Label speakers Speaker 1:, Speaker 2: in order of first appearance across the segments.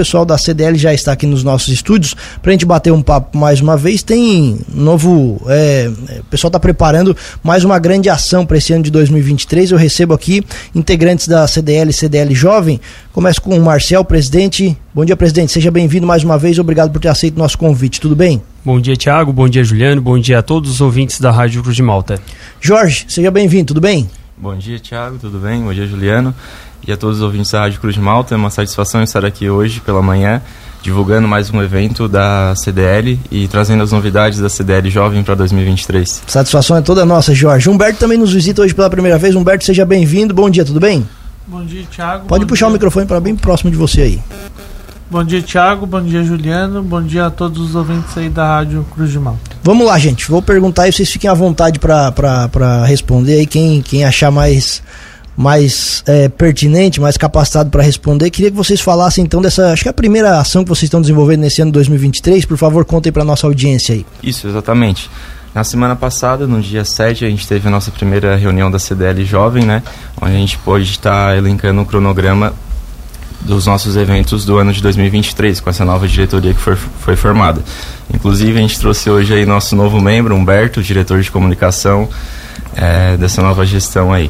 Speaker 1: O pessoal da CDL já está aqui nos nossos estúdios para a gente bater um papo mais uma vez. Tem novo. É, o pessoal está preparando mais uma grande ação para esse ano de 2023. Eu recebo aqui integrantes da CDL CDL Jovem. Começo com o Marcel, presidente. Bom dia, presidente. Seja bem-vindo mais uma vez. Obrigado por ter aceito o nosso convite. Tudo bem?
Speaker 2: Bom dia, Tiago. Bom dia, Juliano. Bom dia a todos os ouvintes da Rádio Cruz de Malta.
Speaker 1: Jorge, seja bem-vindo. Tudo bem?
Speaker 3: Bom dia, Tiago. Tudo bem? Bom dia, Juliano e a todos os ouvintes da Rádio Cruz de Malta. É uma satisfação estar aqui hoje pela manhã, divulgando mais um evento da CDL e trazendo as novidades da CDL Jovem para 2023.
Speaker 1: Satisfação é toda nossa, Jorge. Humberto também nos visita hoje pela primeira vez. Humberto, seja bem-vindo. Bom dia, tudo bem?
Speaker 4: Bom dia, Thiago.
Speaker 1: Pode
Speaker 4: Bom
Speaker 1: puxar
Speaker 4: dia.
Speaker 1: o microfone para bem próximo de você aí.
Speaker 4: Bom dia, Thiago. Bom dia, Juliano. Bom dia a todos os ouvintes aí da Rádio Cruz de Malta.
Speaker 1: Vamos lá, gente. Vou perguntar e vocês fiquem à vontade para responder aí. Quem, quem achar mais mais é, pertinente, mais capacitado para responder. Queria que vocês falassem então dessa, acho que é a primeira ação que vocês estão desenvolvendo nesse ano 2023. Por favor, contem para nossa audiência aí.
Speaker 3: Isso, exatamente. Na semana passada, no dia 7, a gente teve a nossa primeira reunião da CDL Jovem, né? Onde a gente pôde estar elencando o cronograma dos nossos eventos do ano de 2023, com essa nova diretoria que foi, foi formada. Inclusive, a gente trouxe hoje aí nosso novo membro, Humberto, diretor de comunicação é, dessa nova gestão aí.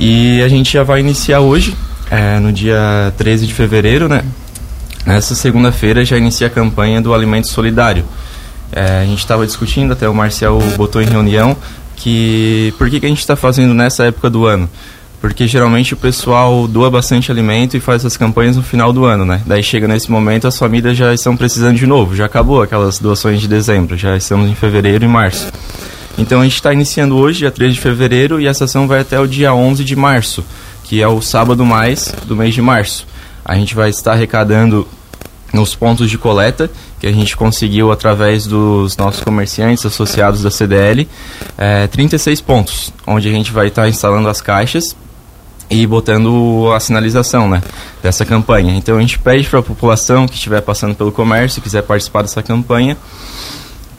Speaker 3: E a gente já vai iniciar hoje, é, no dia 13 de fevereiro, né? Nessa segunda-feira já inicia a campanha do Alimento Solidário. É, a gente estava discutindo, até o Marcel botou em reunião, que por que, que a gente está fazendo nessa época do ano? Porque geralmente o pessoal doa bastante alimento e faz as campanhas no final do ano, né? Daí chega nesse momento, as famílias já estão precisando de novo, já acabou aquelas doações de dezembro, já estamos em fevereiro e março. Então a gente está iniciando hoje, dia 3 de fevereiro, e essa ação vai até o dia 11 de março, que é o sábado mais do mês de março. A gente vai estar arrecadando nos pontos de coleta que a gente conseguiu através dos nossos comerciantes associados da CDL, é, 36 pontos, onde a gente vai estar instalando as caixas e botando a sinalização né, dessa campanha. Então a gente pede para a população que estiver passando pelo comércio, quiser participar dessa campanha,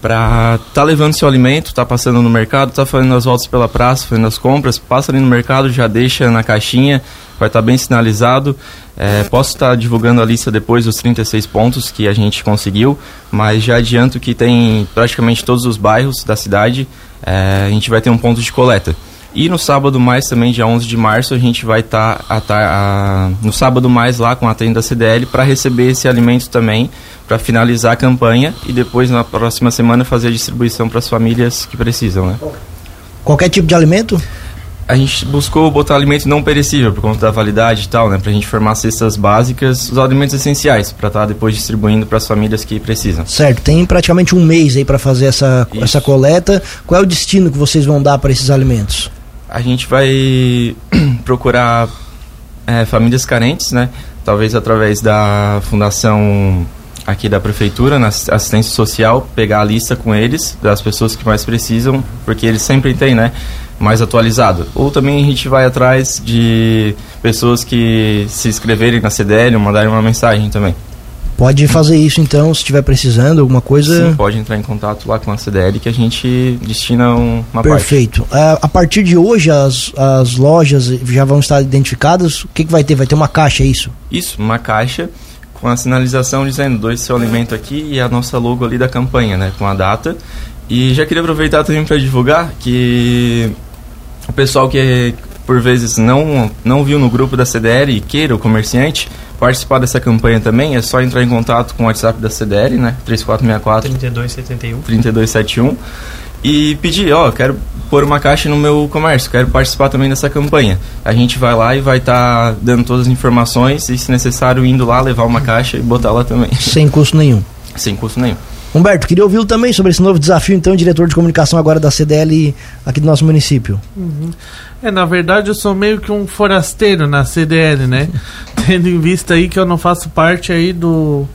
Speaker 3: para tá levando seu alimento, tá passando no mercado, tá fazendo as voltas pela praça, fazendo as compras, passa ali no mercado, já deixa na caixinha, vai estar tá bem sinalizado. É, posso estar tá divulgando a lista depois dos 36 pontos que a gente conseguiu, mas já adianto que tem praticamente todos os bairros da cidade, é, a gente vai ter um ponto de coleta. E no sábado mais também, dia 11 de março, a gente vai estar tá, no sábado mais lá com a tenda da CDL para receber esse alimento também, para finalizar a campanha e depois na próxima semana fazer a distribuição para as famílias que precisam, né?
Speaker 1: Qualquer tipo de alimento?
Speaker 3: A gente buscou botar alimento não perecível por conta da validade e tal, né? Pra gente formar cestas básicas, os alimentos essenciais, para estar tá depois distribuindo para as famílias que precisam.
Speaker 1: Certo, tem praticamente um mês aí para fazer essa, essa coleta. Qual é o destino que vocês vão dar para esses alimentos?
Speaker 3: A gente vai procurar é, famílias carentes, né? Talvez através da fundação aqui da prefeitura, na assistência social, pegar a lista com eles das pessoas que mais precisam, porque eles sempre têm, né? mais atualizado. Ou também a gente vai atrás de pessoas que se inscreverem na CDL mandarem uma mensagem também.
Speaker 1: Pode fazer isso então, se estiver precisando, alguma coisa.
Speaker 3: Sim, pode entrar em contato lá com a CDL que a gente destina um, uma
Speaker 1: Perfeito.
Speaker 3: parte.
Speaker 1: Perfeito. A partir de hoje as, as lojas já vão estar identificadas. O que, que vai ter? Vai ter uma caixa, é isso?
Speaker 3: Isso, uma caixa com a sinalização dizendo dois seu alimento aqui e a nossa logo ali da campanha, né? Com a data. E já queria aproveitar também para divulgar que o pessoal que por vezes não, não viu no grupo da CDL e queira, o comerciante, participar dessa campanha também, é só entrar em contato com o WhatsApp da CDL, né? 3464
Speaker 2: 3271
Speaker 3: 3271 e pedir, ó, quero pôr uma caixa no meu comércio, quero participar também dessa campanha. A gente vai lá e vai estar tá dando todas as informações e, se necessário, indo lá levar uma caixa e botar lá também.
Speaker 1: Sem custo nenhum.
Speaker 3: Sem custo nenhum.
Speaker 1: Humberto, queria ouvi-lo também sobre esse novo desafio, então, diretor de comunicação agora da CDL aqui do nosso município.
Speaker 4: Uhum. É, na verdade, eu sou meio que um forasteiro na CDL, né? Tendo em vista aí que eu não faço parte aí do,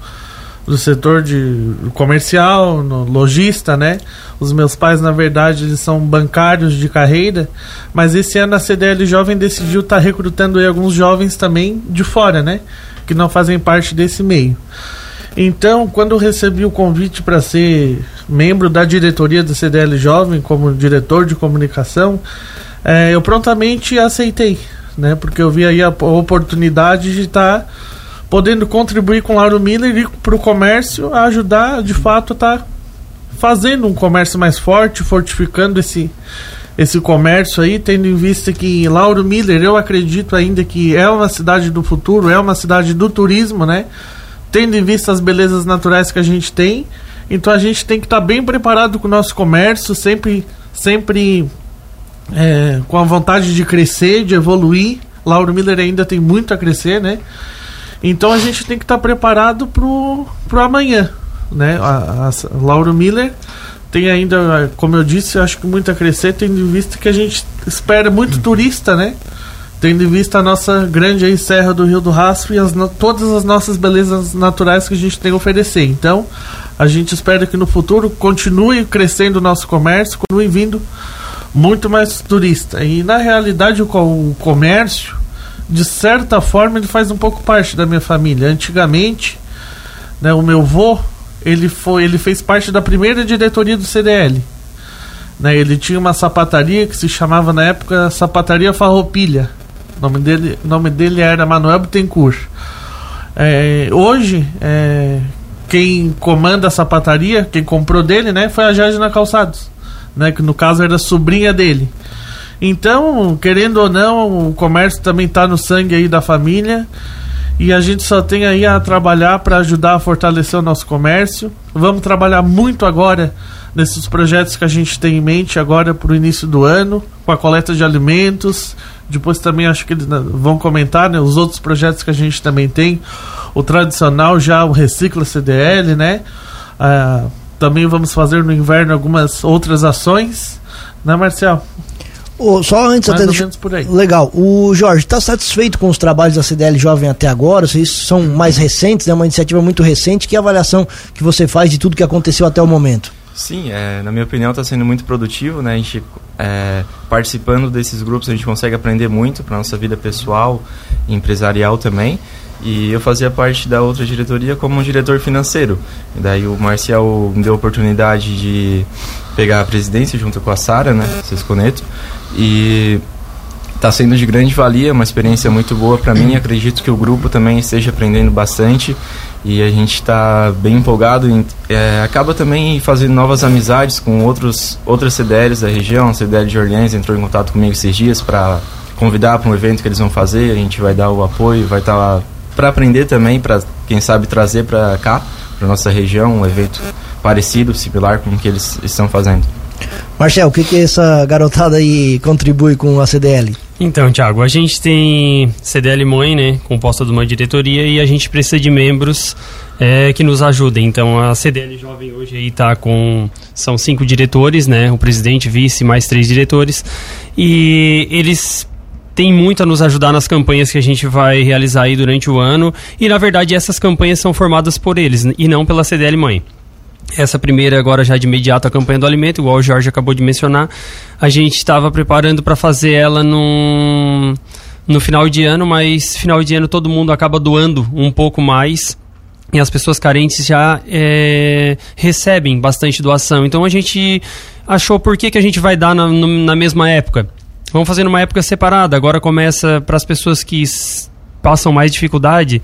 Speaker 4: do setor de comercial, no, lojista, né? Os meus pais, na verdade, eles são bancários de carreira, mas esse ano a CDL Jovem decidiu estar tá recrutando aí alguns jovens também de fora, né? Que não fazem parte desse meio. Então, quando eu recebi o convite para ser membro da diretoria do CDL Jovem, como diretor de comunicação, é, eu prontamente aceitei, né? Porque eu vi aí a oportunidade de estar tá podendo contribuir com o Lauro Miller e para o comércio ajudar de fato a tá fazendo um comércio mais forte, fortificando esse, esse comércio aí, tendo em vista que Lauro Miller, eu acredito ainda que é uma cidade do futuro, é uma cidade do turismo, né? Tendo em vista as belezas naturais que a gente tem, então a gente tem que estar tá bem preparado com o nosso comércio, sempre, sempre é, com a vontade de crescer, de evoluir. Lauro Miller ainda tem muito a crescer, né? Então a gente tem que estar tá preparado pro, pro amanhã, né? A, a, Lauro Miller tem ainda, como eu disse, acho que muito a crescer, tendo em vista que a gente espera muito turista, né? Tendo em vista a nossa grande aí, Serra do Rio do Rastro e as, todas as nossas belezas naturais que a gente tem a oferecer. Então, a gente espera que no futuro continue crescendo o nosso comércio, continue vindo muito mais turista. E na realidade o, comércio, de certa forma, ele faz um pouco parte da minha família. Antigamente, né, o meu avô, ele foi, ele fez parte da primeira diretoria do CDL. Né, ele tinha uma sapataria que se chamava na época Sapataria Farroupilha. O nome dele, nome dele era Manuel Bittencourt. É, hoje, é, quem comanda a sapataria, quem comprou dele, né, foi a Jadina Calçados né? Que no caso era sobrinha dele. Então, querendo ou não, o comércio também está no sangue aí da família. E a gente só tem aí a trabalhar para ajudar a fortalecer o nosso comércio. Vamos trabalhar muito agora nesses projetos que a gente tem em mente agora para o início do ano, com a coleta de alimentos. Depois também acho que eles vão comentar né, os outros projetos que a gente também tem. O tradicional já, o Recicla CDL, né? Ah, também vamos fazer no inverno algumas outras ações, né, Marcel?
Speaker 1: Oh, só antes
Speaker 4: Mais
Speaker 1: até
Speaker 4: deixa... por aí.
Speaker 1: Legal. O Jorge, está satisfeito com os trabalhos da CDL Jovem até agora? Vocês são mais recentes, é né? uma iniciativa muito recente. Que avaliação que você faz de tudo que aconteceu até o momento?
Speaker 3: Sim, é, na minha opinião está sendo muito produtivo, né? A gente é, participando desses grupos a gente consegue aprender muito para nossa vida pessoal e empresarial também. E eu fazia parte da outra diretoria como diretor financeiro. E daí o Marcial me deu a oportunidade de pegar a presidência junto com a Sara, né, Sesconeto. E está sendo de grande valia, uma experiência muito boa para mim. Acredito que o grupo também esteja aprendendo bastante e a gente está bem empolgado. Em, é, acaba também fazendo novas amizades com outros outras CDLs da região. A CDL de Orleans entrou em contato comigo esses dias para convidar para um evento que eles vão fazer. A gente vai dar o apoio, vai estar tá para aprender também, para quem sabe trazer para cá, para nossa região, um evento parecido, similar com o que eles estão fazendo.
Speaker 1: Marcel, o que, que essa garotada aí contribui com a CDL?
Speaker 2: Então, Thiago, a gente tem CDL Mãe, né, composta de uma diretoria e a gente precisa de membros é, que nos ajudem. Então, a CDL Jovem hoje aí tá com são cinco diretores, né, o presidente, vice, mais três diretores e eles tem muito a nos ajudar nas campanhas que a gente vai realizar aí durante o ano. E na verdade essas campanhas são formadas por eles e não pela CDL Mãe. Essa primeira, agora já de imediato, a campanha do alimento, igual o Jorge acabou de mencionar, a gente estava preparando para fazer ela num, no final de ano, mas final de ano todo mundo acaba doando um pouco mais e as pessoas carentes já é, recebem bastante doação. Então a gente achou por que, que a gente vai dar na, na mesma época. Vamos fazer numa época separada. Agora começa para as pessoas que passam mais dificuldade,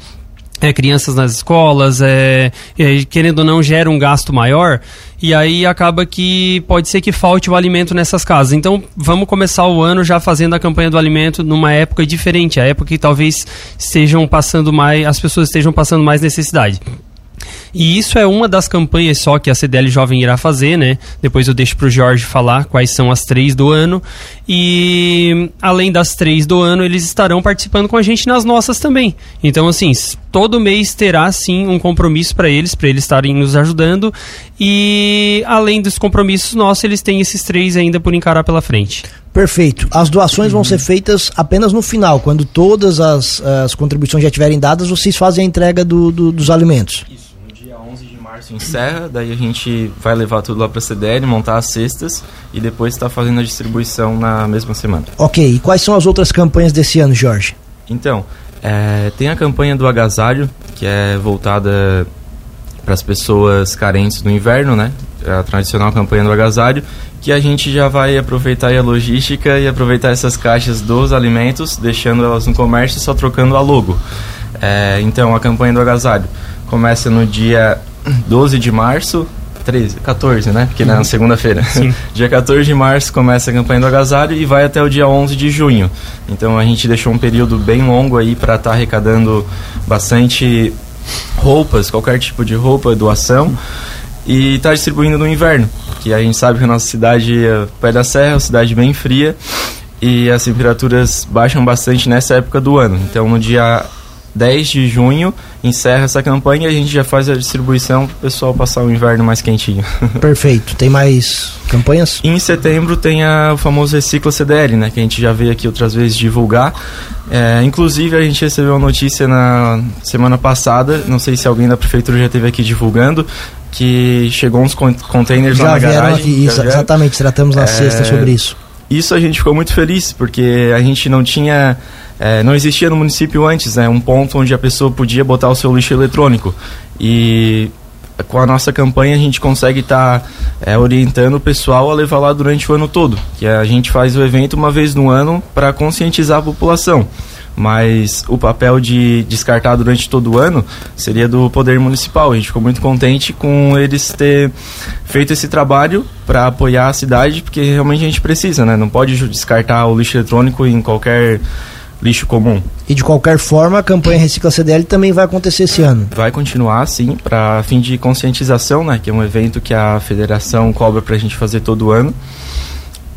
Speaker 2: é, crianças nas escolas, é, é, querendo ou não, gera um gasto maior, e aí acaba que pode ser que falte o alimento nessas casas. Então, vamos começar o ano já fazendo a campanha do alimento numa época diferente, a época que talvez estejam passando mais, as pessoas estejam passando mais necessidade. E isso é uma das campanhas só que a CDL Jovem irá fazer, né? Depois eu deixo para o Jorge falar quais são as três do ano. E além das três do ano, eles estarão participando com a gente nas nossas também. Então, assim, todo mês terá sim um compromisso para eles, para eles estarem nos ajudando. E além dos compromissos nossos, eles têm esses três ainda por encarar pela frente.
Speaker 1: Perfeito. As doações uhum. vão ser feitas apenas no final, quando todas as, as contribuições já estiverem dadas, vocês fazem a entrega do, do, dos alimentos.
Speaker 3: Isso março encerra, daí a gente vai levar tudo lá para a CDL, montar as cestas e depois está fazendo a distribuição na mesma semana.
Speaker 1: Ok, e quais são as outras campanhas desse ano, Jorge?
Speaker 3: Então, é, tem a campanha do agasalho, que é voltada para as pessoas carentes no inverno, né? É a tradicional campanha do agasalho, que a gente já vai aproveitar a logística e aproveitar essas caixas dos alimentos, deixando elas no comércio e só trocando a logo. É, então, a campanha do agasalho começa no dia 12 de março 13, 14, né? Porque uhum. na segunda-feira. dia 14 de março começa a campanha do agasalho e vai até o dia 11 de junho. Então a gente deixou um período bem longo aí para estar tá arrecadando bastante roupas, qualquer tipo de roupa, doação. E está distribuindo no inverno, que a gente sabe que a nossa cidade é Pé da Serra, é uma cidade bem fria e as temperaturas baixam bastante nessa época do ano. Então no dia 10 de junho encerra essa campanha e a gente já faz a distribuição para o pessoal passar o inverno mais quentinho.
Speaker 1: Perfeito. Tem mais campanhas?
Speaker 3: Em setembro tem a, o famoso Recicla CDL, né, que a gente já veio aqui outras vezes divulgar. É, inclusive a gente recebeu uma notícia na semana passada, não sei se alguém da prefeitura já esteve aqui divulgando, que chegou uns containers
Speaker 1: já
Speaker 3: lá na
Speaker 1: garagem. Aqui, isso, exatamente, tratamos na é, sexta sobre isso.
Speaker 3: Isso a gente ficou muito feliz, porque a gente não tinha é, não existia no município antes, né, um ponto onde a pessoa podia botar o seu lixo eletrônico. E com a nossa campanha a gente consegue estar tá, é, orientando o pessoal a levar lá durante o ano todo. Que a gente faz o evento uma vez no ano para conscientizar a população. Mas o papel de descartar durante todo o ano seria do Poder Municipal. A gente ficou muito contente com eles ter feito esse trabalho para apoiar a cidade, porque realmente a gente precisa, né? Não pode descartar o lixo eletrônico em qualquer lixo comum.
Speaker 1: E de qualquer forma, a campanha Recicla CDL também vai acontecer esse ano.
Speaker 3: Vai continuar, sim, para fim de conscientização, né, que é um evento que a federação cobra para a gente fazer todo ano.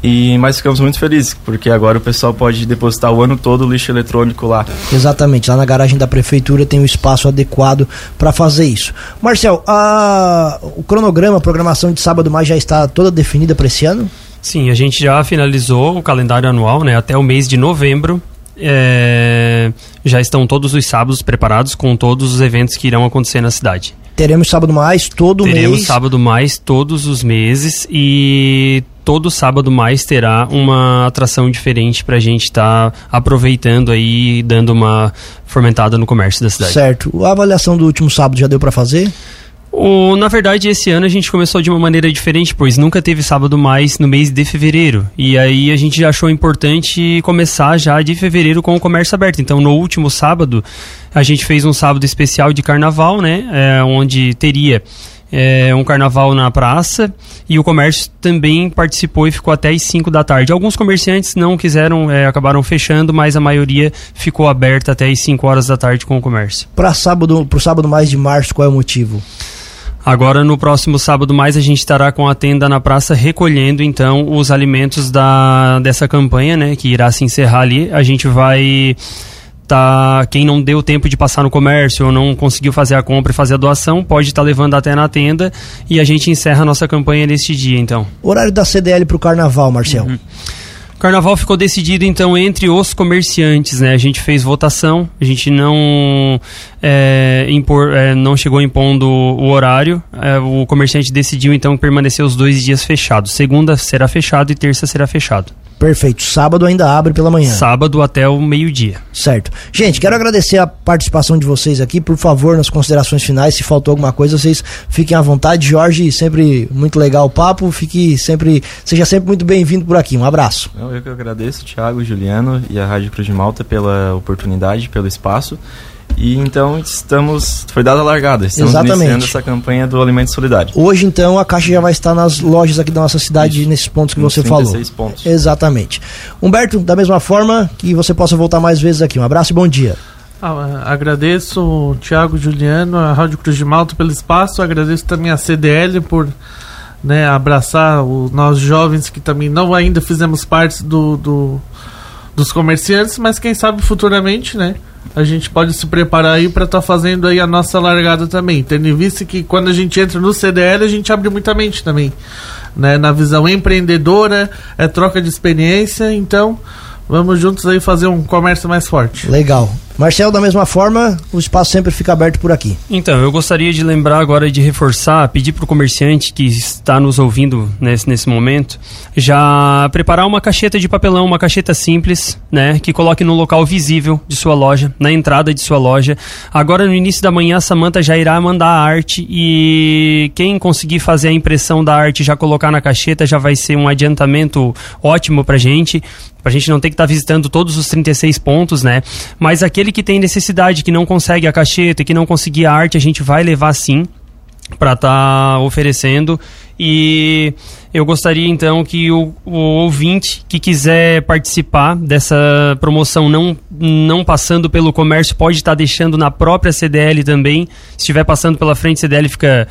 Speaker 3: E mas ficamos muito felizes, porque agora o pessoal pode depositar o ano todo o lixo eletrônico lá.
Speaker 1: Exatamente, lá na garagem da prefeitura tem um espaço adequado para fazer isso. Marcel, a, o cronograma, a programação de sábado mais já está toda definida para esse ano?
Speaker 2: Sim, a gente já finalizou o calendário anual, né? Até o mês de novembro é, já estão todos os sábados preparados com todos os eventos que irão acontecer na cidade.
Speaker 1: Teremos sábado mais todo
Speaker 2: Teremos
Speaker 1: mês.
Speaker 2: Teremos sábado mais todos os meses e todo sábado mais terá uma atração diferente para a gente estar tá aproveitando aí, dando uma fomentada no comércio da cidade.
Speaker 1: Certo. A avaliação do último sábado já deu para fazer?
Speaker 2: O, na verdade, esse ano a gente começou de uma maneira diferente, pois nunca teve sábado mais no mês de fevereiro. E aí a gente achou importante começar já de fevereiro com o comércio aberto. Então, no último sábado, a gente fez um sábado especial de carnaval, né? É, onde teria é, um carnaval na praça e o comércio também participou e ficou até as 5 da tarde. Alguns comerciantes não quiseram, é, acabaram fechando, mas a maioria ficou aberta até as 5 horas da tarde com o comércio.
Speaker 1: Para sábado, pro sábado mais de março, qual é o motivo?
Speaker 2: Agora, no próximo sábado mais, a gente estará com a tenda na praça recolhendo, então, os alimentos da, dessa campanha, né? Que irá se encerrar ali. A gente vai tá quem não deu tempo de passar no comércio ou não conseguiu fazer a compra e fazer a doação pode estar tá levando até na tenda e a gente encerra a nossa campanha neste dia então
Speaker 1: horário da CDL para o carnaval Marcel uhum.
Speaker 2: Carnaval ficou decidido então entre os comerciantes, né? A gente fez votação, a gente não é, impor, é, não chegou impondo o horário. É, o comerciante decidiu então permanecer os dois dias fechados. Segunda será fechado e terça será fechado.
Speaker 1: Perfeito. Sábado ainda abre pela manhã.
Speaker 2: Sábado até o meio-dia.
Speaker 1: Certo. Gente, quero agradecer a participação de vocês aqui. Por favor, nas considerações finais, se faltou alguma coisa, vocês fiquem à vontade. Jorge, sempre muito legal o papo. Fique sempre, seja sempre muito bem-vindo por aqui. Um abraço.
Speaker 3: Eu que agradeço, Thiago, Juliano e a Rádio Cruz de Malta pela oportunidade, pelo espaço. E então estamos. Foi dada a largada. Estamos Exatamente. iniciando essa campanha do Alimento Solidário.
Speaker 1: Hoje, então, a caixa já vai estar nas lojas aqui da nossa cidade, Isso. nesses pontos que Nos você 36
Speaker 3: falou. pontos.
Speaker 1: Exatamente. Humberto, da mesma forma, que você possa voltar mais vezes aqui. Um abraço e bom dia.
Speaker 4: Ah, agradeço o Thiago Juliano, a Rádio Cruz de Malta pelo espaço, agradeço também a CDL por né, abraçar os nós jovens que também não ainda fizemos parte do, do dos comerciantes, mas quem sabe futuramente, né? A gente pode se preparar aí para estar tá fazendo aí a nossa largada também. Tendo em vista que quando a gente entra no CDL, a gente abre muita mente também. Né? Na visão empreendedora, é troca de experiência, então vamos juntos aí fazer um comércio mais forte.
Speaker 1: Legal. Marcel, da mesma forma, o espaço sempre fica aberto por aqui.
Speaker 2: Então, eu gostaria de lembrar agora de reforçar, pedir para o comerciante que está nos ouvindo nesse, nesse momento, já preparar uma cacheta de papelão, uma cacheta simples, né, que coloque no local visível de sua loja, na entrada de sua loja. Agora, no início da manhã, a Samanta já irá mandar a arte e quem conseguir fazer a impressão da arte já colocar na cacheta já vai ser um adiantamento ótimo para gente, para gente não ter que estar tá visitando todos os 36 pontos, né, mas aquele aquele que tem necessidade, que não consegue a cacheta, que não conseguir a arte, a gente vai levar sim para estar tá oferecendo e eu gostaria então que o, o, ouvinte que quiser participar dessa promoção não, não passando pelo comércio pode estar tá deixando na própria CDL também. Se estiver passando pela frente, CDL fica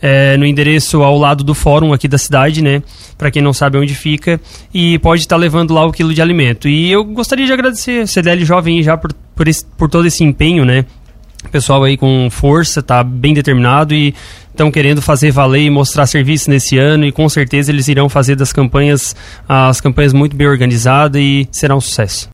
Speaker 2: é, no endereço ao lado do fórum aqui da cidade, né? Para quem não sabe onde fica. E pode estar tá levando lá o quilo de alimento. E eu gostaria de agradecer a CDL Jovem já por, por, esse, por todo esse empenho, né? pessoal aí com força, tá bem determinado e estão querendo fazer valer e mostrar serviço nesse ano e com certeza eles irão fazer das campanhas as campanhas muito bem organizadas e será um sucesso.